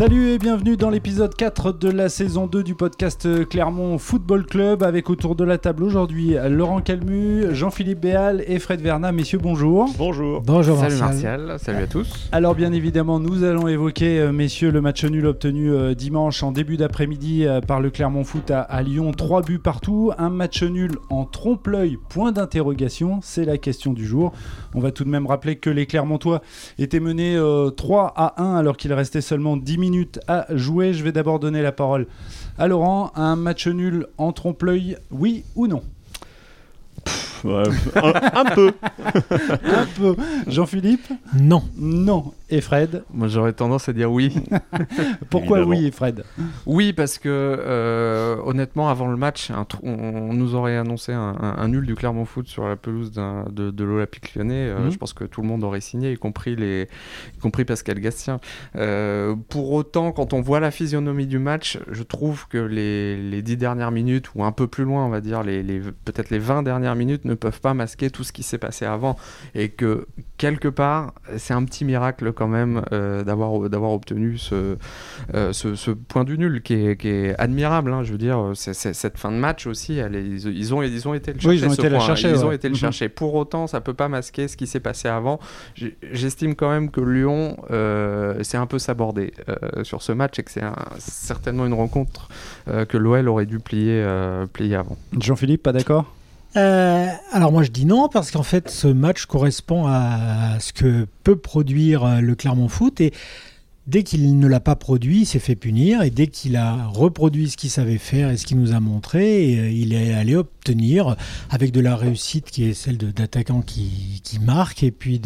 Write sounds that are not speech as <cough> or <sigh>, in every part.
Salut et bienvenue dans l'épisode 4 de la saison 2 du podcast Clermont Football Club avec autour de la table aujourd'hui Laurent Calmu, Jean-Philippe Béal et Fred Verna. Messieurs, bonjour. Bonjour. Bonjour Salut Martial. Martial, salut à tous. Alors bien évidemment, nous allons évoquer, euh, messieurs, le match nul obtenu euh, dimanche en début d'après-midi euh, par le Clermont Foot à, à Lyon. Trois buts partout, un match nul en trompe-l'œil, point d'interrogation, c'est la question du jour. On va tout de même rappeler que les Clermontois étaient menés euh, 3 à 1 alors qu'il restait seulement 10 minutes à jouer. Je vais d'abord donner la parole à Laurent. Un match nul en trompe-l'œil, oui ou non? Ouais, un, un peu. <laughs> Un peu. Jean-Philippe Non. Non. Et Fred Moi j'aurais tendance à dire oui. <laughs> Pourquoi Évidemment. oui, Fred? Oui parce que euh, honnêtement avant le match, un on, on nous aurait annoncé un, un- un nul du Clermont Foot sur la pelouse de, de l'Olympique Lyonnais. Euh, Mhm. Je pense que tout le monde aurait signé, y compris, les, y compris Pascal Gastien. Euh, pour autant, quand on voit la physionomie du match, je trouve que les, les 10 dernières minutes, ou un peu plus loin, on va dire, les, les- peut-être les 20 dernières minutes, ne peuvent pas masquer tout ce qui s'est passé avant. Et que quelque part, c'est un petit miracle quand même euh, d'avoir d'avoir obtenu ce, euh, ce, ce point du nul qui est, qui est admirable. hein. je veux dire, c'est- c'est- cette fin de match aussi, elle est- ils, ils ont, ils ont été le Oui, chercher. ils ont été point. chercher, Ils ont été le Mhm. chercher. Pour autant, ça peut pas masquer ce qui s'est passé avant. J'ai- J'estime quand même que Lyon euh, s'est un peu sabordé euh, sur ce match et que c'est un- certainement une rencontre euh, que l'OL aurait dû plier, euh, plier avant. Jean-Philippe, pas d'accord? Euh, alors moi je dis non parce qu'en fait ce match correspond à ce que peut produire euh, le Clermont Foot. Et dès qu'il ne l'a pas produit, il s'est fait punir et dès qu'il a reproduit ce qu'il savait faire et ce qu'il nous a montré, euh, il est allé obtenir avec de la réussite qui est celle d'attaquants qui, qui marquent et puis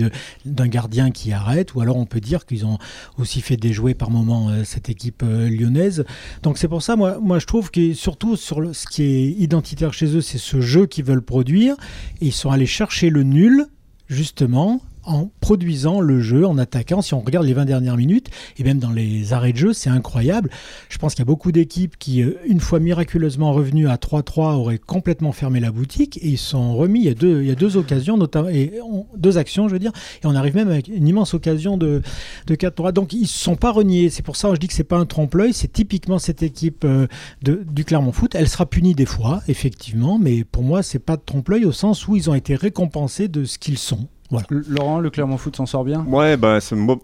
d'un gardien qui arrête ou alors on peut dire qu'ils ont aussi fait déjouer par moment euh, cette équipe euh, lyonnaise. Donc c'est pour ça, moi, moi je trouve que surtout sur ce qui est identitaire chez eux, c'est ce jeu qu'ils veulent produire. Et ils sont allés chercher le nul, justement, en produisant le jeu, en attaquant. Si on regarde les 20 dernières minutes, et même dans les arrêts de jeu, c'est incroyable. Je pense qu'il y a beaucoup d'équipes qui, euh, une fois miraculeusement revenues à 3-3, auraient complètement fermé la boutique. Et ils sont remis, il y a deux, occasions, notamment, et deux actions, je veux dire. Et on arrive même avec une immense occasion de, de 4-3. Donc ils ne sont pas reniés. C'est pour ça que je dis que c'est pas un trompe-l'œil. C'est typiquement cette équipe euh, du Clermont Foot. Elle sera punie des fois, effectivement, mais pour moi, c'est pas de trompe-l'œil au sens où ils ont été récompensés de ce qu'ils sont. Voilà. Laurent, le Clermont Foot s'en sort bien? Ouais, bah,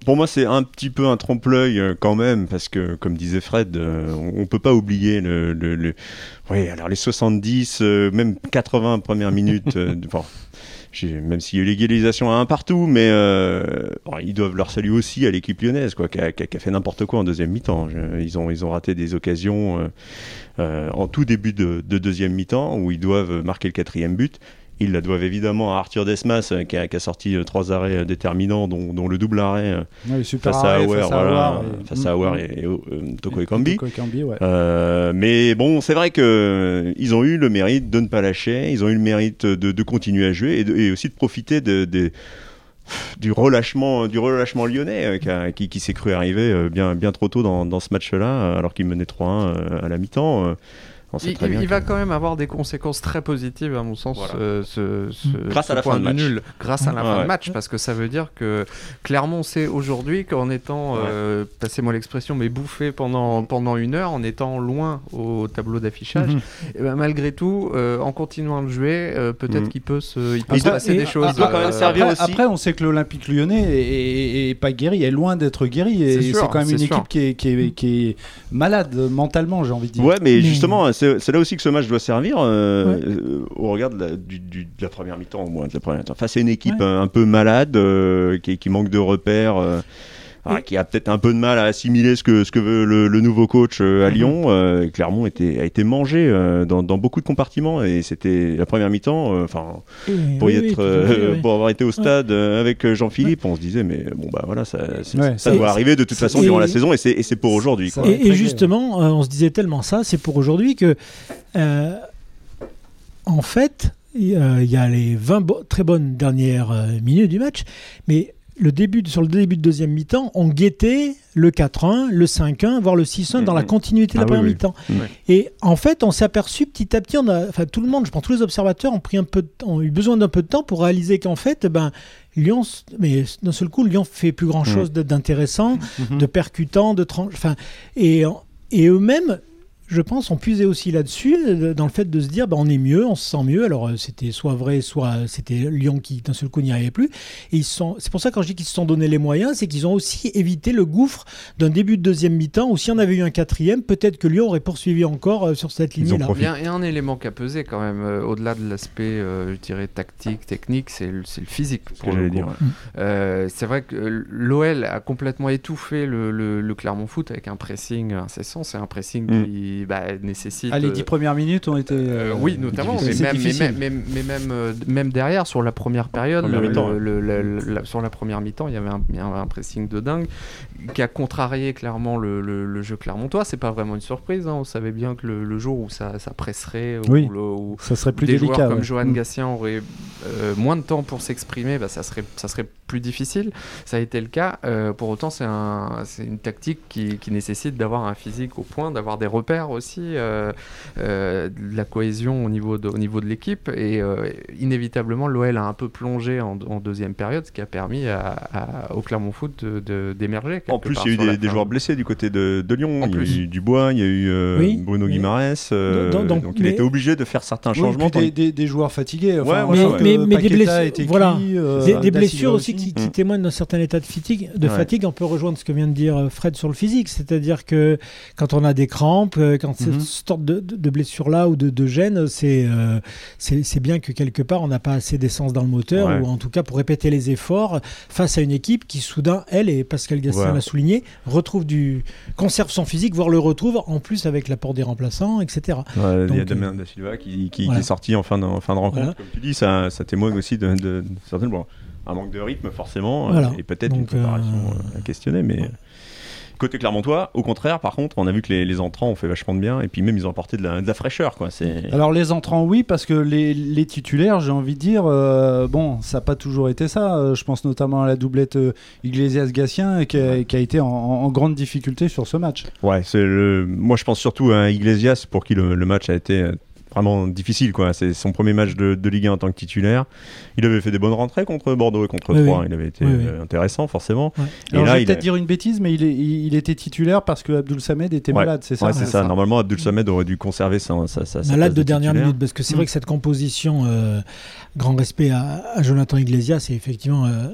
pour moi, c'est un petit peu un trompe-l'œil euh, quand même, parce que, comme disait Fred, euh, on, on peut pas oublier le. le, le- Oui, alors les 70, euh, même 80 premières minutes. euh, bon, j'ai- même s'il y a eu l'égalisation à un partout, mais euh, bon, ils doivent leur saluer aussi à l'équipe lyonnaise, quoi, qui a, fait n'importe quoi en deuxième mi-temps. Ils ont, ils ont raté des occasions euh, euh, en tout début de, de deuxième mi-temps où ils doivent marquer le quatrième but. Ils la doivent évidemment à Arthur Desmas euh, qui a, qui a sorti euh, trois arrêts euh, déterminants, dont, dont le double arrêt Oui, super face à Auer, face voilà, et- face à Mm, et, et, Toko. Ekambi. Toko Ekambi, ouais. Euh, mais bon, c'est vrai que ils ont eu le mérite de ne pas lâcher, ils ont eu le mérite de, de continuer à jouer et, de- aussi de profiter de, de- du relâchement, du relâchement lyonnais euh, qui, a- qui- qui s'est cru arriver euh, bien, bien trop tôt dans, dans ce match-là, alors qu'il menait 3-1 euh, à la mi-temps. On sait Il, très il- bien il que- va quand même avoir des conséquences très positives, à mon sens, Voilà. euh, ce, ce- Grâce ce à la point fin de match. nul, grâce à la Ouais, fin ouais. de match, parce que ça veut dire que Clermont sait aujourd'hui qu'en étant, euh, passez-moi l'expression, mais bouffé pendant, pendant une heure, en étant loin au tableau d'affichage, Mhm. et ben, malgré tout, euh, en continuant de jouer, euh, peut-être qu'il peut se, il peut Il se doit- passer des choses. il doit quand même servir Après, aussi. après, on sait que l'Olympique lyonnais est, est- est pas guéri, est loin d'être guéri. Et C'est c'est quand même une c'est sûr. équipe qui est, qui, est, qui est malade mentalement, j'ai envie de dire. Ouais, mais Mais- justement, c'est là aussi que ce match doit servir euh, Ouais. euh, au regard de la, du- du- de la première mi-temps, au moins de la première mi-temps. Face à une équipe Ouais. un peu malade, euh, qui, qui manque de repères, Oui. qui a peut-être un peu de mal à assimiler ce que, ce que veut le, le nouveau coach euh, à Mhm. Lyon. Euh, Clermont était, a été mangé euh, dans, dans beaucoup de compartiments et c'était la première mi-temps. Enfin, pour y oui, être, pour avoir été au stade avec Jean-Philippe, on se disait mais bon bah voilà, ça, doit arriver de toute façon durant la saison et c'est pour aujourd'hui. Et, justement, on se disait tellement ça, c'est pour aujourd'hui que, euh, en fait, il y a- il y a les 20 bo- très bonnes dernières euh, minutes du match, mais le début, sur le début de deuxième mi-temps, on guettait le 4-1, le 5-1, voire le 6-1 dans la Mhm. continuité de la Ah première oui. mi-temps. Ouais. Et en fait, on s'est aperçu petit à petit, on a, enfin tout le monde, je pense tous les observateurs ont pris un peu, de temps- ont eu besoin d'un peu de temps pour réaliser qu'en fait, ben Lyon, mais d'un seul coup, Lyon fait plus grand chose d'intéressant, Mhm. de percutant, de tranche, enfin et et eux-mêmes. Je pense, ont puisé aussi là-dessus, euh, dans le fait de se dire, ben, on est mieux, on se sent mieux. Alors, euh, c'était soit vrai, soit c'était Lyon qui, d'un seul coup, n'y arrivait plus. Et ils sont, c'est pour ça, quand je dis qu'ils se sont donné les moyens, c'est qu'ils ont aussi évité le gouffre d'un début de deuxième mi-temps, où si on avait eu un quatrième, peut-être que Lyon aurait poursuivi encore euh, sur cette lignée-là. Il y, a, un élément qui a pesé quand même, euh, au-delà de l'aspect, euh, je dirais, tactique, technique, c'est le, c'est le physique. Pour le dire. Euh, c'est vrai que l'OL a complètement étouffé le, le- le Clermont Foot avec un pressing incessant. C'est un pressing Mm. qui bah, nécessite. Ah, les euh, dix premières minutes ont été. euh, euh, oui, notamment, mais même, mais, difficile. même, mais- mais même, même derrière, sur la première période, Première le- mi-temps, le- le- le- la- sur la première mi-temps, il y avait un, pressing de dingue qui a contrarié clairement le, le- le jeu clermontois. C'est pas vraiment une surprise, hein. on savait bien que le, le jour où ça, ça presserait, où, Oui. le- où Ça serait plus des délicat. joueurs comme ouais. Johan Mm. Gatien auraient euh, moins de temps pour s'exprimer, bah, ça, serait, ça serait plus difficile. Ça a été le cas. Euh, pour autant, c'est un, c'est une tactique qui, qui nécessite d'avoir un physique au point, d'avoir des repères aussi, euh, euh, de la cohésion au niveau de, au niveau de l'équipe. Et euh, inévitablement, l'OL a un peu plongé en, en deuxième période, ce qui a permis à, à- au Clermont Foot de- de- d'émerger. En plus, part il y a eu des, joueurs blessés du côté de, de Lyon. En il y a eu Dubois, il y a eu euh, Oui, Bruno oui. Guimaraes. euh, Donc- donc- donc il mais- était obligé de faire certains Oui, changements. des, des- des joueurs fatigués. Enfin, Ouais, on ouais, sent ouais. que Mais- mais des blessures- voilà. cuit, euh, Des, blessures aussi qui, qui Mm. témoignent d'un certain état de fatigue. De Ouais. fatigue, on peut rejoindre ce que vient de dire euh, Fred sur le physique, c'est-à-dire que quand on a des crampes, euh, quand Mhm. cette sorte de, blessure-là ou de, de gêne, c'est euh, c'est bien que quelque part on n'a pas assez d'essence dans le moteur, Ouais. ou en tout cas pour répéter les efforts face à une équipe qui soudain, elle et Pascal Gastien Voilà. l'a souligné, retrouve du conserve son physique, voire le retrouve en plus avec l'apport des remplaçants, etc. Ouais, il y a Damien Da Silva qui, qui- voilà. qui est sorti en fin de, en fin de rencontre. Voilà. Comme tu dis, ça, ça témoigne aussi de, de, de certaines- bon, un manque de rythme forcément, euh, Voilà. et peut-être une Donc, euh, préparation euh, à questionner. Mais ouais. côté Clermontois, au contraire, par contre, on a vu que les, les entrants ont fait vachement de bien, et puis même ils ont apporté de la, de la fraîcheur. Quoi. Alors les entrants oui parce que les, les titulaires j'ai envie de dire euh, bon ça n'a pas toujours été ça je pense notamment à la doublette euh, Iglesias-Gatien qui, a- qui a été en, en grande difficulté sur ce match Ouais, c'est le... moi je pense surtout à Iglesias pour qui le, le match a été vraiment difficile. Quoi. C'est son premier match de, de Ligue 1 en tant que titulaire. Il avait fait des bonnes rentrées contre Bordeaux et contre Oui, Troyes. oui. Il avait été Oui, euh, intéressant forcément. Ouais. Et Alors là, je vais peut-être a- dire une bêtise mais il, est- il, il était titulaire parce que Abdoul Samed était Ouais. malade c'est ça Ouais, c'est ça. Normalement, Abdul Samed aurait dû conserver sa, sa, sa, sa Malade de dernière minute, parce que c'est Mm. vrai que cette composition, euh, grand respect à, à Jonathan Iglesias, et effectivement, euh,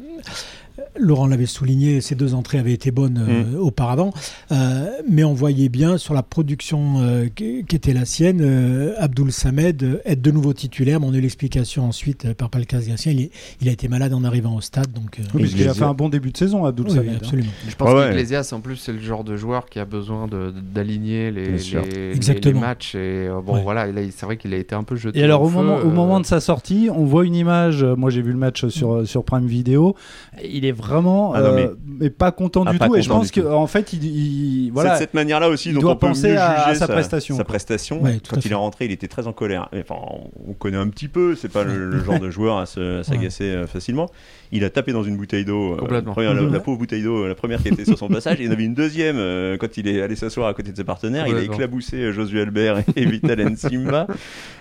Laurent l'avait souligné, ces deux entrées avaient été bonnes euh, auparavant, Euh, mais on voyait bien sur la production euh, qui, était la sienne, euh, Abdoul Samed être de nouveau titulaire. Mais on a eu l'explication ensuite euh, par Pascal Gatien. Il, a été malade en arrivant au stade, donc. euh, Oui, parce qu'il a fait un bon début de saison Abdoul oui, Samed hein. absolument. Je pense Ouais, ouais. qu'Iglesias, en plus, c'est le genre de joueur qui a besoin de- d'aligner les, les- les- matchs. Et euh, bon, Ouais. voilà, là, il- c'est vrai qu'il a été un peu jeté. Et alors au, feu, moment, au moment de sa sortie, on voit une image. Moi j'ai vu le match sur sur Prime Video. Il est vraiment Ah non, euh, mais pas content Ah, du pas tout. Et je pense du que tout. en fait il, il- voilà. C'est de cette manière-là aussi Il dont doit on peut penser mieux à- à juger sa prestation. Sa prestation. Ouais, Quand il est rentré, il était très en colère. Enfin, on connaît un petit peu. C'est pas le, le genre de joueur à se- à s'agacer euh, facilement. Il a tapé dans une bouteille d'eau. euh, la, la pauvre bouteille d'eau, la première qui était sur son passage. Et il y en avait une deuxième euh, quand il est allé s'asseoir à côté de ses partenaires. Il a éclaboussé euh, Josué Albert et Vital Nsimba.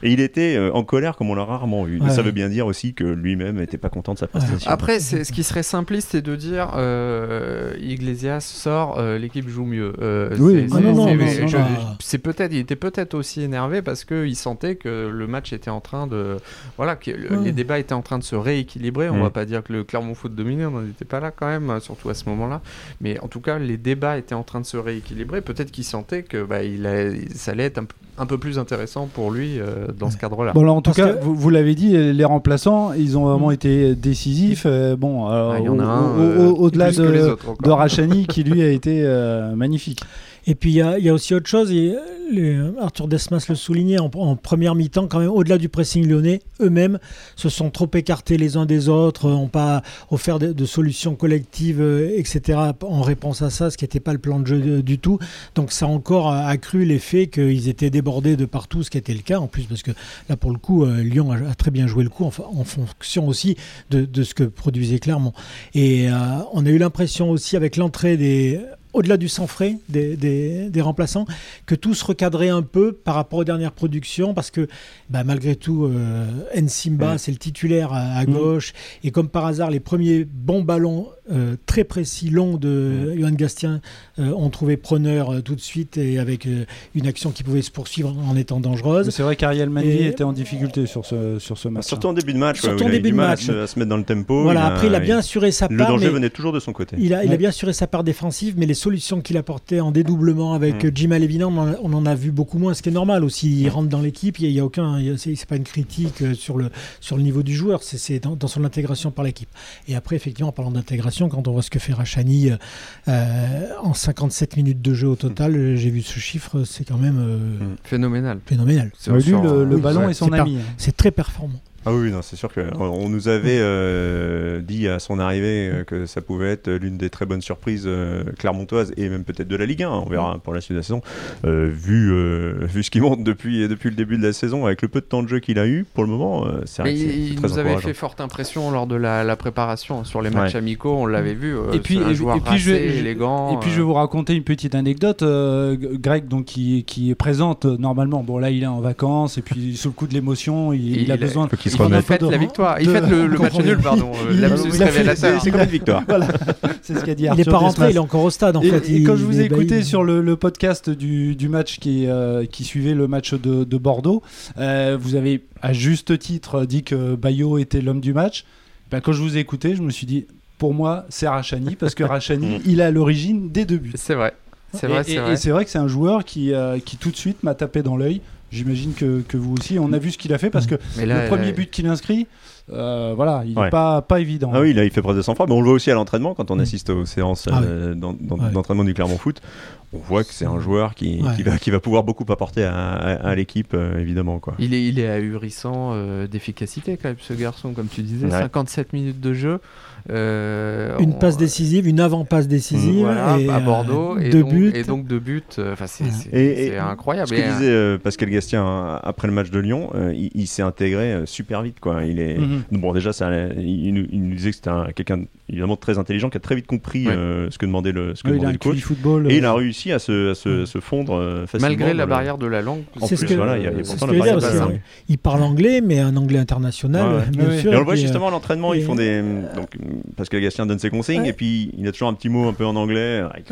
Et il était euh, en colère comme on l'a rarement vu. Ouais. Ça veut bien dire aussi que lui-même n'était pas content de sa prestation. Après, ce qui serait simpliste, c'est de dire euh, Iglesias sort, euh, l'équipe joue mieux. Euh, Oui, c'est- non, c'est- non, non, c'est- non, je- non. c'est peut-être, il était peut-être aussi énervé parce qu'il sentait que le match était en train de, voilà, que le- Ouais. les débats étaient en train de se rééquilibrer. On Mm. va pas dire que le Clermont Foot dominait, on n'en était pas là quand même, surtout à ce moment-là. Mais en tout cas, les débats étaient en train de se rééquilibrer. Peut-être qu'il sentait que bah, ça allait être un, p- un peu plus intéressant pour lui euh, dans ce cadre-là. Bon, alors, en tout Parce cas, que- vous, vous l'avez dit, les remplaçants, ils ont vraiment été décisifs. Euh, bon, alors, Ah, il y en a au- un, au- euh, au- au-delà de, de Rachani, qui lui a été euh, magnifique. Et puis il y, a- il y a aussi autre chose, et, euh, le- Arthur Desmas le soulignait en, en première mi-temps, quand même, au-delà du pressing lyonnais, eux-mêmes se sont trop écartés les uns des autres, n'ont pas offert de, de solutions collectives, euh, etc., en réponse à ça, ce qui n'était pas le plan de jeu de- du tout. Donc ça a encore accru l'effet qu'ils étaient de partout, ce qui était le cas en plus, parce que là, pour le coup, euh, Lyon a, très bien joué le coup en, fonction aussi de, de ce que produisait Clermont. Et euh, on a eu l'impression aussi avec l'entrée des au-delà du sang frais des, des- des remplaçants, que tout se recadrait un peu par rapport aux dernières productions, parce que bah, malgré tout, euh, Nsimba, Mm. c'est le titulaire à, à Mm. gauche, et comme par hasard, les premiers bons ballons euh, très précis, longs de Johan Gastien euh, ont trouvé preneur euh, tout de suite, et avec euh, une action qui pouvait se poursuivre en étant dangereuse. C'est vrai qu'Ariel Mandy Et- était en difficulté sur ce, sur ce match. Surtout en début de match, Surtout ouais, en il a eu début de match. se, à se mettre dans le tempo. Voilà, après, il a bien assuré sa Le part. danger mais- venait toujours de son côté. Il a, il a Ouais. bien assuré sa part défensive, mais les solutions qu'il apportait en dédoublement avec Mm. Jim Alevina, on, en a- on en a vu beaucoup moins, ce qui est normal aussi. Il rentre dans l'équipe, il n'y a, aucun, a- c'est c'est pas une critique euh, sur le, sur le niveau du joueur, c'est- dans, dans son intégration par l'équipe. Et après, effectivement, en parlant d'intégration, quand on voit ce que fait Rachani euh, euh, en 57 minutes de jeu au total, euh, j'ai vu ce chiffre, c'est quand même euh, Mm. Phénoménal. phénoménal. Lui, le, le oui, ballon est son ami. hein. C'est très performant. Ah oui, non, c'est sûr que on nous avait euh, dit à son arrivée euh, que ça pouvait être l'une des très bonnes surprises euh, clermontoises et même peut-être de la Ligue 1. On verra pour la suite de la saison. Euh, vu euh, vu ce qui monte depuis depuis le début de la saison, avec le peu de temps de jeu qu'il a eu pour le moment, euh, c'est vrai Mais que c'est- il, c'est il très nous avait fait forte impression lors de la, la préparation sur les matchs Ouais. amicaux, on l'avait vu. euh, Et puis- un et- joueur et puis je élégant. Et puis je vais vous raconter une petite anecdote. euh, Greg, donc qui, qui est présente normalement. Bon là, il est en vacances et puis sous le coup de l'émotion, il, Il il a besoin. faut il remette. fête la victoire. Il fête le, le match nul, pardon. euh. C'est comme une victoire. <laughs> voilà, c'est ce qu'a dit Il n'est pas rentré, Desmas. il est encore au stade en et, fait. et Il- quand je vous ai écouté sur le, le podcast du, du match qui, euh, qui suivait le match de, de Bordeaux, euh, vous avez à juste titre dit que Bayo était l'homme du match. Ben, quand je vous ai écouté, je me suis dit, pour moi, c'est Rachani, parce que <laughs> Rachani, il est à l'origine des deux buts. C'est vrai. C'est Et- vrai, et- c'est et vrai. c'est vrai que c'est un joueur qui, euh, qui tout de suite m'a tapé dans l'œil. J'imagine que, que vous aussi. On a vu ce qu'il a fait parce que là, le premier euh, but qu'il inscrit, euh, voilà, il n'est Ouais. pas, pas évident. Ah oui, là il fait preuve de sang-froid, mais on le voit aussi à l'entraînement quand on Mm. assiste aux séances Ah euh, d'en- Ouais. d'entraînement du Clermont Foot. On voit que c'est un joueur qui, Ouais. qui, va, qui va pouvoir beaucoup apporter à, à- à l'équipe, euh, évidemment. Quoi. Il est, il est ahurissant euh, d'efficacité quand même ce garçon, comme tu disais. Ouais. 57 minutes de jeu. euh, Une on- passe décisive, une avant-passe décisive. Voilà, et, à Bordeaux. et, deux donc, buts. et donc deux buts. Enfin, c'est Ouais. c'est- Et- et c'est incroyable. Ce que disait euh, Pascal Gastien hein, après le match de Lyon, euh, il, il s'est intégré euh, super vite. Quoi. Il est... Mhm. Bon, déjà, ça, il, nous- il nous disait que c'était un- quelqu'un évidemment très intelligent qui a très vite compris Ouais. euh, ce que demandait le, ce que Oui, il demandait le coach. Football. Et il euh, a réussi à se, à se, à se fondre euh, facilement. malgré la barrière de la langue. En C'est plus, ce que- voilà, il y a, il y a c'est pourtant ce la dire, langue. Il parle anglais, mais un anglais international, Ouais, bien sûr. Et on le voit justement à l'entraînement, ils font des. Donc, Pascal Gastien donne ses consignes Ouais. et puis il a toujours un petit mot un peu en anglais. Avec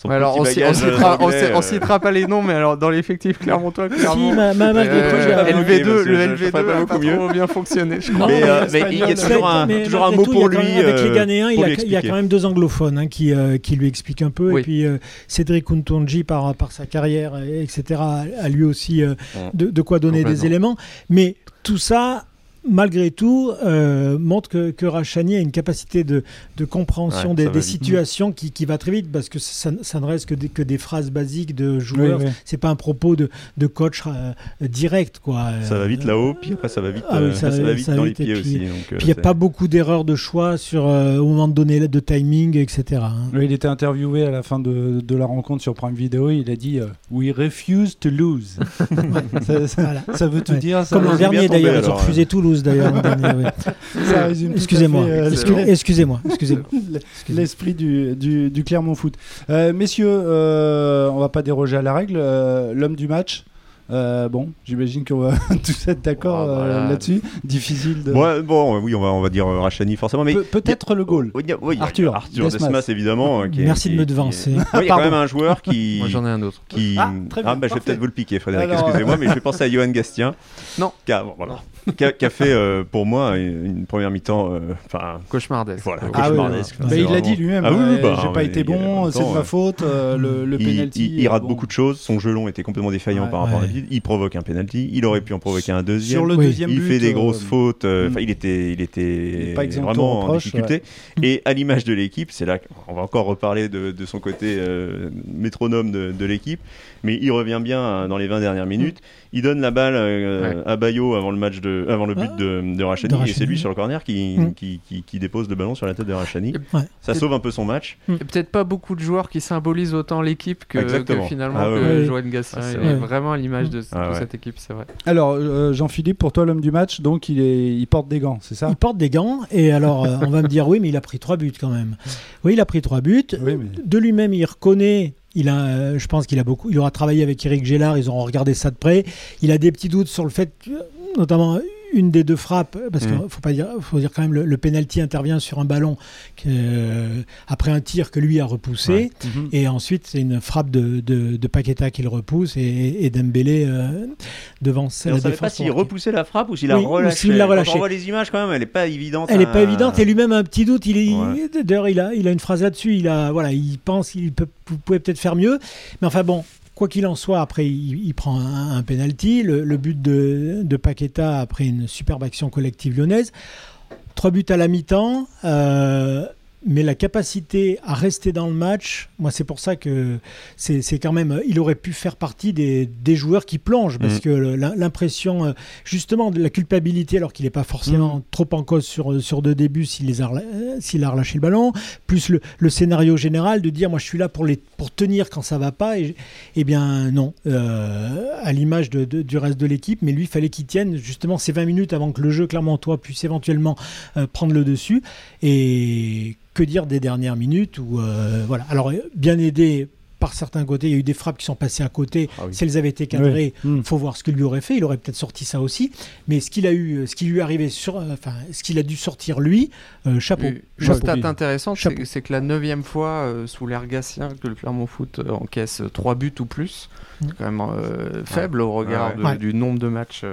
son alors, on, bagage, euh, citera, on, anglais, cite- on euh, citera pas les noms, mais alors dans l'effectif clermontois, Si, clairement. ma- ma- malgré euh, tout, il y a- LV2, LV2, parce que le je- je LV2 ferais pas beaucoup mieux. bien fonctionné, je crois. Mais, Non, mais mais il y a toujours un, mais toujours un malgré mot tout, pour lui. même- Avec les Ghanéens, il, y a quand même deux anglophones hein, qui, euh, qui lui expliquent un peu. Oui. Et puis euh, Cédric Untonji, par, par sa carrière, etc., a, lui aussi euh, de, de quoi donner des éléments. Mais tout ça. Malgré tout, euh, montre que, que Rachani a une capacité de, de compréhension Ouais, des, des situations qui, qui va très vite parce que ça, ça ne reste que des, que des phrases basiques de joueurs. Oui, oui. C'est pas un propos de, de coach euh, direct, quoi. Ça va vite Euh, là-haut, puis après ça va vite, Ah oui, ça <laughs> ça, va- va vite ça va dans les vite, pieds puis- aussi. donc, Puis il n'y a pas beaucoup d'erreurs de choix sur, euh, au moment de donner de timing, etc. hein. Il était interviewé à la fin de, de la rencontre sur Prime Video. Il a dit euh, We refuse to lose. <laughs> ça, ça- Voilà. ça veut tout Ouais. dire. Ça Comme l'an dernier d'ailleurs, ils ont refusé Toulouse d'ailleurs <laughs> Excusez-moi, euh, excusez-moi, <laughs> excusez-moi. l'esprit du, du, du Clermont Foot. Euh, messieurs, euh, on va pas déroger à la règle. euh, L'homme du match. euh, bon, j'imagine qu'on va <laughs> tous être d'accord Oh, euh, voilà. là-dessus. Difficile de. Ouais, bon, oui, on va, on va dire euh, Rachani forcément, mais Pe- Peut-être le goal. Oui, Arthur, Arthur Desmas. Desmas, évidemment. qui est- Merci qui- de me devancer. Oui, il y a quand Pardon. même un joueur qui. Moi j'en ai un autre. qui... Ah, très bien, bah, je vais peut-être vous le piquer, Frédéric, excusez-moi, mais je vais penser à Johan Gastien. Non. A, bon, voilà. Qui a, qui a fait euh, pour moi une, première mi-temps. euh, Enfin, Cauchemardesque. voilà, Ah oui, cauchemardesque. Bah, il l'a dit lui-même. Ah oui, euh, bah, J'ai pas été bon, c'est de ma faute. euh, le, le il, penalty. il- il rate bon. beaucoup de choses. Son jeu long était complètement défaillant Ouais. par rapport à Ouais. d'habitude. Il provoque un penalty. Il aurait pu en provoquer un deuxième. Sur le Oui. deuxième il but, fait des grosses fautes. euh, mm. Enfin, il était, il était vraiment en difficulté. Et à l'image de l'équipe, c'est là qu'on va encore reparler de, de son côté euh, métronome de, de l'équipe. Mais il revient bien dans les 20 dernières minutes. Il donne la balle euh, à Bayo avant le match de, avant le but de, de Rachani, et c'est lui sur le corner qui, mm. qui, qui, dépose le ballon sur la tête de Rachani. Ça sauve un peu son match. Peut-être pas beaucoup de joueurs qui symbolisent autant l'équipe que, finalement ah, que Joël Gassin. Ah, est vraiment à l'image de, ah, cette équipe, c'est vrai. Alors, euh, Jean-Philippe, pour toi, l'homme du match, donc il, est, il porte des gants, c'est ça? Il porte des gants, et alors euh, on va me dire oui, mais il a pris trois buts quand même. <laughs> Oui, il a pris trois buts. De lui-même, il reconnaît il a, je pense qu'il il aura travaillé avec Eric Gellard, ils auront regardé ça de près. Il a des petits doutes sur le fait, notamment une des deux frappes, parce qu'il mm. faut pas dire, faut dire quand même le, le penalty intervient sur un ballon euh, après un tir que lui a repoussé, mm-hmm. et ensuite c'est une frappe de, de, de Paqueta qu'il repousse et, et Dembélé euh, devant celle On ne savait pas s'il repoussait la frappe ou s'il la relâché. l'a relâché. Quand on voit les images quand même, elle n'est pas évidente. Elle n'est pas évidente et lui-même a un petit doute. Il, d'ailleurs, il a, il a une phrase là-dessus. Il a, voilà, il pense, il peut, vous pouvez peut-être faire mieux, mais enfin bon, Quoi qu'il en soit, après, il, prend un, penalty. Le, but de, de, Paqueta après une superbe action collective lyonnaise. Trois buts à la mi-temps. Euh, mais la capacité à rester dans le match, moi c'est pour ça que c'est quand même, il aurait pu faire partie des, des joueurs qui plongent, parce mm. que l'impression euh, justement de la culpabilité, alors qu'il n'est pas forcément mm. trop en cause sur, sur deux débuts s'il a, a relâché le ballon, plus le, le, scénario général de dire moi je suis là pour, les, pour tenir quand ça va pas, et, eh bien non, euh, à l'image de, du reste de l'équipe, mais lui il fallait qu'il tienne justement ces 20 minutes avant que le jeu toi puisse éventuellement euh, prendre le dessus, et que dire des dernières minutes où, euh, voilà. Alors, bien aidé par certains côtés, il y a eu des frappes qui sont passées à côté. Ah si elles avaient été cadrées, il hmm. faut voir ce qu'il lui aurait fait. Il aurait peut-être sorti ça aussi. Mais ce qu'il a eu, ce qui lui est arrivé sur, euh, enfin, ce qu'il a dû sortir lui, euh, chapeau. Une stat intéressante, c'est que la neuvième fois sous l'ère Gatien que le Clermont Foot encaisse trois buts ou plus, hmm. c'est quand même faible au regard du nombre de matchs.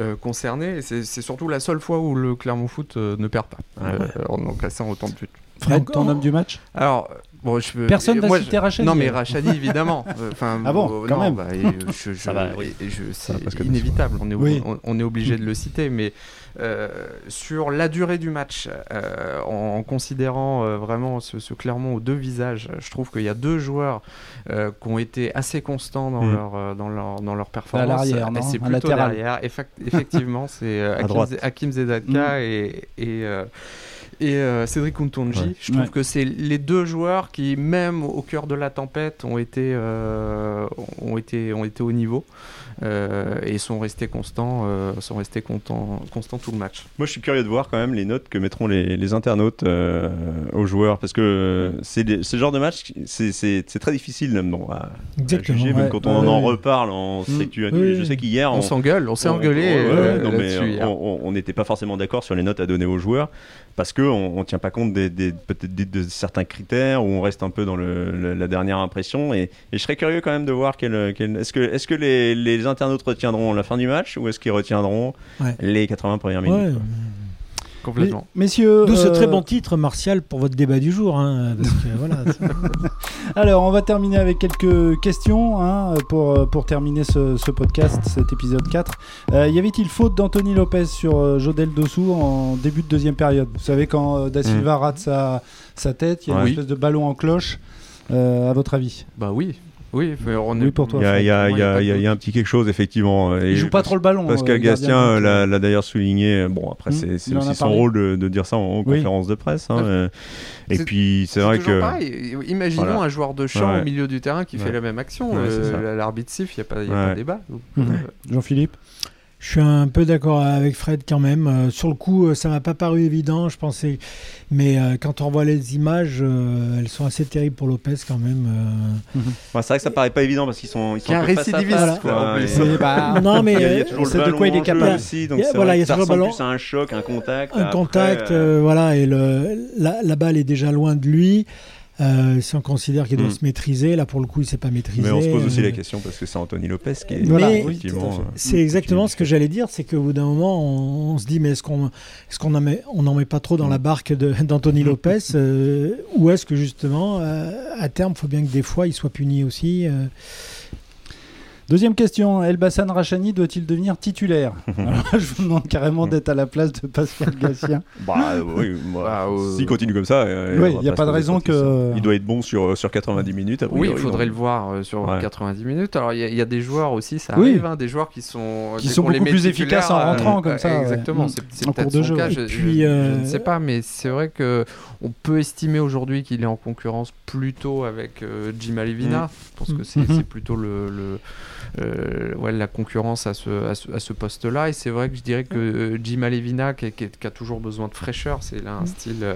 Euh, concernés. C'est surtout la seule fois où le Clermont Foot euh, ne perd pas ah en encaissant autant de buts. Fred, ton homme du match Alors, Bon, je Personne va citer Rachadi. Non, mais Rachadi, évidemment. <laughs> Enfin, ah bon, quand même. Bah, c'est inévitable. On est, on, est obligé de le <laughs> citer. Mais euh, sur la durée du match, euh, en, considérant euh, vraiment ce, ce, Clermont aux deux visages, je trouve qu'il y a deux joueurs qui ont été assez constants dans, mm. leur, dans, leur, dans leur performance. <laughs> À l'arrière, C'est plutôt derrière. Effectivement, c'est Hakim, Zedaka mm. et. et et Cédric Untonji. Je trouve que c'est les deux joueurs qui, même au cœur de la tempête, ont été, ont été, ont été au niveau. Euh, et sont restés constants, euh, sont restés constants, constants tout le match. Moi, je suis curieux de voir quand même les notes que mettront les, les internautes euh, aux joueurs, parce que c'est ce genre de match, c'est très difficile même bon, à, juger, même quand on en reparle. On sait que je sais qu'hier, on, s'engueule, on s'est engueulé. on n'était pas forcément d'accord sur les notes à donner aux joueurs parce qu'on ne tient pas compte des, peut-être de certains critères ou on reste un peu dans le, la dernière impression. Et, je serais curieux quand même de voir quel, est-ce que, est que les, les, internautes retiendront la fin du match ou est-ce qu'ils retiendront les 80 premières minutes Complètement. messieurs. D'où ce très euh, bon titre, Martial, pour votre débat du jour. Hein, <laughs> Alors, on va terminer avec quelques questions hein, pour, euh, pour terminer ce, podcast, cet épisode 4. Euh, y avait-il faute d'Anthony Lopez sur Jodel Dossou en début de deuxième période? Vous savez, quand Da Silva mm. rate sa, sa tête, il y a une espèce de ballon en cloche. à votre avis? Bah oui, oui, on est... pour toi. Il y, a un petit quelque chose, effectivement. Il joue pas trop le ballon. Pascal euh, Gastien l'a d'ailleurs souligné. Bon, après, hmm, c'est aussi son rôle de, dire ça en, conférence de presse. Hein, et puis, c'est vrai que. Pareil. Imaginons un joueur de champ au milieu du terrain qui fait la même action. Euh, l'arbitre siffle, il n'y a, pas, de débat. Jean-Philippe je suis un peu d'accord avec Fred quand même. Euh, sur le coup, euh, ça m'a pas paru évident, je pensais. Mais euh, quand on voit les images, elles sont assez terribles pour Lopez quand même. Mhm. c'est vrai que ça paraît pas évident parce qu'ils sont. Ils sont un récidiviste. Quoi, bah, <laughs> non, mais c'est de quoi il est capable. Aussi, donc voilà, il y a toujours ballon. Plus à un choc, un contact. Un contact, voilà, et le, la, la, balle est déjà loin de lui. Euh, si on considère qu'il doit hmm. se maîtriser, là pour le coup il ne s'est pas maîtrisé. Mais on se pose aussi la question parce que c'est Anthony Lopez qui est voilà, effectivement. Euh, c'est exactement ce que j'allais dire, c'est qu'au bout d'un moment on, se dit mais est-ce qu'on est-ce qu'on n'en met, on met pas trop dans la hmm. barque <laughs> d'Anthony Lopez <laughs> euh, ou est-ce que justement à terme il faut bien que des fois il soit puni aussi Deuxième question, Elbassan Rachani doit-il devenir titulaire <laughs> Alors, Je vous demande carrément d'être à la place de Pascal Gassien. <laughs> Bah oui, moi, Ah, euh, s'il continue comme ça, euh, Oui, il y a pas de raison que- Il doit être bon sur, sur 90 minutes. Oui, il faudrait donc. le voir euh, sur Ouais. 90 minutes. Alors, il y, a- il y a des joueurs aussi, ça Oui. arrive, hein, des joueurs qui sont, Qui sont beaucoup plus efficaces en rentrant comme ça. Exactement, Mm. c'est peut-être son jeu, cas, je, puis, je euh, ne sais pas, mais c'est vrai que on peut estimer aujourd'hui qu'il est en concurrence plutôt avec euh, Jim Alevina. Je pense que c'est c'est plutôt le, le- euh, ouais, la concurrence à ce, à ce, à ce poste-là. Et c'est vrai que je dirais que euh, Jim Alevina, qui, qui- qui a toujours besoin de fraîcheur, c'est là un style. euh,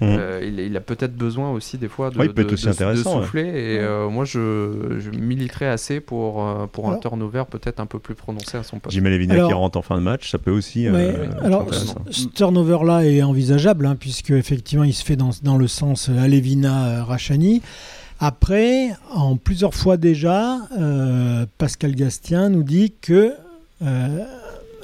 euh, il, il a peut-être besoin aussi des fois de, Ouais, de- aussi de- intéressant, de ouais. souffler. Et euh, moi, je, je militerais assez pour, euh, pour un turnover peut-être un peu plus prononcé à son poste. Jim Levina qui rentre en fin de match, ça peut aussi. euh, Ouais, alors, ce ce turnover-là est envisageable, hein, puisque effectivement, il se fait dans, dans le sens euh, Alevina-Rachani. Après, en plusieurs fois déjà, euh, Pascal Gastien nous dit que euh,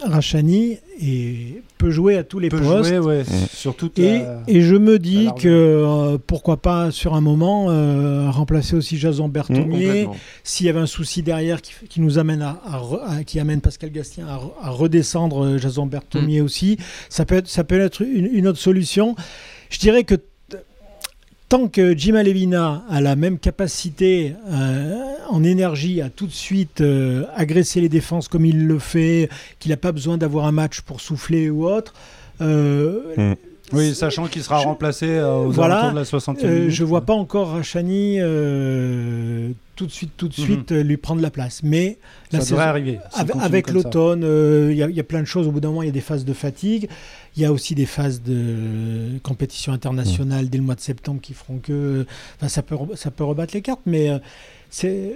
Rachani est- peut jouer à tous les peut postes. jouer, ouais, sur toute Et, la- et je me dis que euh, pourquoi pas sur un moment euh, remplacer aussi Jason Berthomier Complètement. s'il y avait un souci derrière qui, qui nous amène à, à re- à- qui amène Pascal Gastien à, re- à redescendre Jason Berthomier aussi, ça peut être, ça peut être une, une autre solution. Je dirais que tant que Jim Alevina a la même capacité euh, en énergie à tout de suite euh, agresser les défenses comme il le fait, qu'il n'a pas besoin d'avoir un match pour souffler ou autre. euh, Oui, sachant qu'il sera Je- remplacé euh, aux Voilà, alentours de la 60e euh, minute. je vois pas encore Rachani euh, tout de suite, tout de Mhm. suite euh, lui prendre la place. Mais Ça la devrait saison- arriver. avec, l'automne, euh, il y, a- il y a plein de choses. Au bout d'un moment, il y a des phases de fatigue. Il y a aussi des phases de compétition internationale dès le mois de septembre qui feront que enfin, ça, peut, ça peut rebattre les cartes. Mais euh, c'est.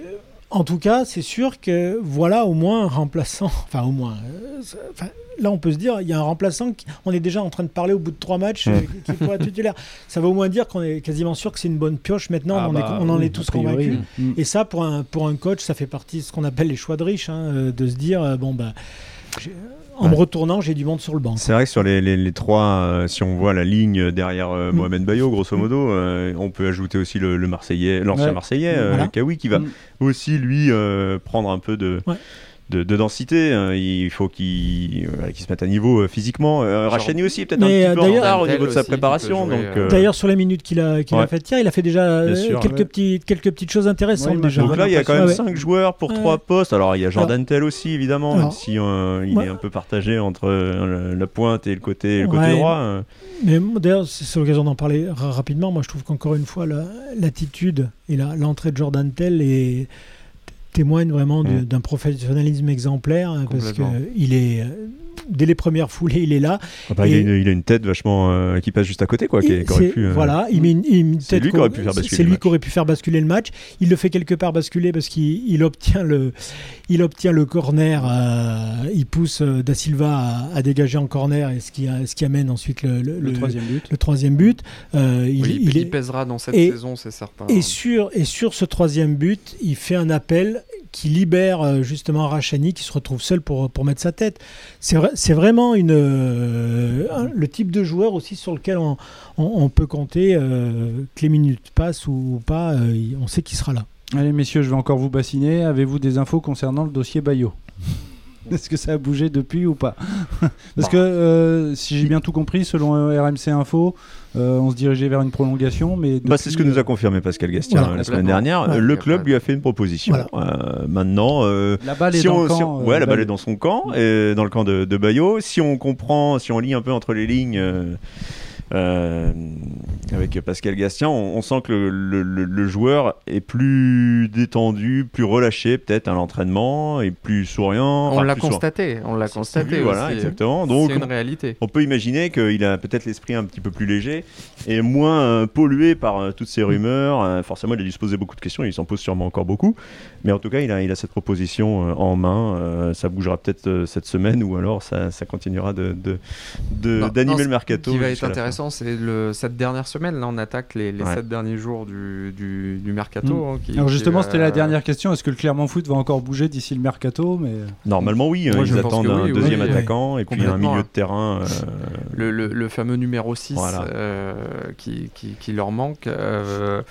En tout cas, c'est sûr que voilà au moins un remplaçant. <laughs> Enfin, au moins. euh, enfin, là, on peut se dire, il y a un remplaçant. Qui, on est déjà en train de parler au bout de trois matchs euh, qui pourrait être titulaire. Ça va au moins dire qu'on est quasiment sûr que c'est une bonne pioche. Maintenant, Ah on, en est- bah, on en oui, est tous convaincus. Mm. Et ça, pour un, pour un coach, ça fait partie de ce qu'on appelle les choix de riches, hein, euh, de se dire, bon, bah, en Ouais. me retournant, j'ai du monde sur le banc. C'est vrai que sur les, les- les trois, euh, si on voit la ligne derrière euh, Mm. Mohamed Bayo, grosso modo, euh, on peut ajouter aussi le, le Marseillais, l'ancien Ouais. Marseillais, Voilà. Kawi, qui va Mm. aussi lui prendre un peu de. Ouais. De, de densité, hein. il faut qu'il euh, se mette à niveau euh, physiquement. Euh, Genre- Rachani aussi peut-être Mais, un euh, petit peu en d'ailleurs- retard au niveau de sa aussi, qui peut préparation. jouer, donc, euh, euh, D'ailleurs, sur les minutes qu'il a, qu'il a Ouais. faites hier, il a fait déjà Bien euh, sûr, quelques, ouais. petits, quelques petites choses intéressantes déjà. donc là, il y a quand même Ouais, ouais. 5 joueurs pour Ouais. 3 postes. Alors, il y a Jordan Tell aussi, évidemment, même Alors, si euh, il ouais. est un peu partagé entre euh, la pointe et le côté, le côté Ouais. droit. euh. Mais moi, d'ailleurs, c'est c'est l'occasion d'en parler ra- rapidement. Moi, je trouve qu'encore une fois, la- l'attitude et la- l'entrée de Jordan Tell est témoigne vraiment d'un professionnalisme exemplaire hein, parce que Complètement. il est euh, dès les premières foulées il est là Ah bah, il, a une, il a une tête vachement euh, qui passe juste à côté, quoi. Qui, Et qui aurait c'est- pu, euh, Voilà, il met une, C'est lui qui aurait pu faire basculer C'est le lui match. qui aurait pu faire basculer le match. Il le fait quelque part basculer parce qu'il il obtient le, il obtient le corner. euh, il pousse euh, Da Silva à, à dégager en corner et ce qui, a- ce qui amène ensuite le, le- Le le- troisième but. le troisième but. Euh, il, Oui, il il, est- pèsera dans cette et- saison, c'est certain. et sur, et sur ce troisième but, il fait un appel qui libère euh, justement Rachani qui se retrouve seul pour, pour mettre sa tête. C'est vrai, c'est vraiment une, euh, un- le type de joueur aussi sur lequel on, on- on peut compter euh, que les minutes passent ou pas, euh, on sait qu'il sera là. Allez, messieurs, je vais encore vous bassiner. Avez-vous des infos concernant le dossier Bayo? <laughs> Est-ce que ça a bougé depuis ou pas? Parce Bah. que, euh, si j'ai bien tout compris, selon RMC Info, euh, on se dirigeait vers une prolongation. Mais Bah, c'est ce que nous a confirmé Pascal Gastien Voilà. euh, la semaine dernière. Ouais. Le club lui a fait une proposition. Euh, maintenant, euh, La balle est si dans on, si camp. on- euh, ouais, la balle est dans son camp, et dans le camp de, de Bayo. Si on comprend, si on lit un peu entre les lignes. Euh, avec Pascal Gastien, on, on sent que le, le- le- le joueur est plus détendu, plus relâché peut-être à l'entraînement et plus souriant. on l'a souriant. constaté, on l'a constaté. Oui, voilà, aussi. exactement. Donc, c'est une réalité. on peut imaginer qu'il a peut-être l'esprit un petit peu plus léger et moins euh, pollué par euh, toutes ces rumeurs. Forcément, il a dû se poser beaucoup de questions, il s'en pose sûrement encore beaucoup. Mais en tout cas, il a, il a cette proposition en main. Ça bougera peut-être cette semaine ou alors ça, ça continuera de, de- de- Non, d'animer le mercato. Ce qui va être intéressant intéressant, c'est cette dernière semaine. Là, on attaque les, les Ouais. sept derniers jours du, du, du mercato. Mm. hein, qui- Alors justement, c'était euh, la dernière question. Est-ce que le Clermont Foot va encore bouger d'ici le mercato mais... Normalement, oui. Moi, ils attendent un oui, deuxième oui. attaquant et puis un milieu hein. de terrain. euh, Le, le- le fameux numéro 6 Voilà. euh, qui, qui- qui leur manque. euh,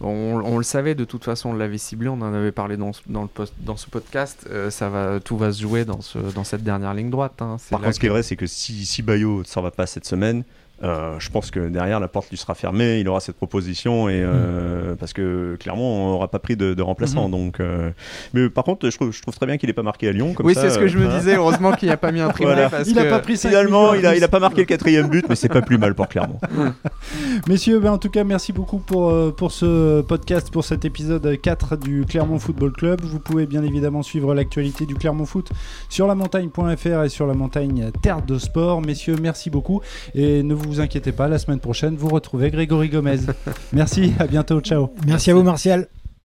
on, on le savait de toute façon, on l'avait ciblé, on en avait parlé dans, ce- dans, le post- dans ce podcast. euh, ça va, tout va se jouer dans, ce, dans cette dernière ligne droite. hein. Par contre, ce qui est vrai, c'est que si, si Bayo ne s'en va pas cette semaine, euh, je pense que derrière la porte lui sera fermée, il aura cette proposition et euh, parce que clairement on n'aura pas pris de, de remplaçant. Mhm. Donc, euh, mais par contre, je trouve, je trouve très bien qu'il n'ait pas marqué à Lyon. Comme oui, ça, c'est ce que je me euh, disais. Heureusement qu'il n'y a pas mis un triplé Voilà. parce Il que a pas pris 5 Finalement, il a, il a a pas marqué le quatrième but, mais c'est pas plus mal pour Clermont. <laughs> Messieurs, ben, en tout cas, merci beaucoup pour, pour ce podcast, pour cet épisode 4 du Clermont Football Club. Vous pouvez bien évidemment suivre l'actualité du Clermont Foot sur la montagne.fr et sur la montagne Terre de Sport. Messieurs, merci beaucoup. Et ne vous inquiétez pas, la semaine prochaine, vous retrouvez Grégory Gomez. <laughs> merci, à bientôt, ciao. Merci à vous, Martial.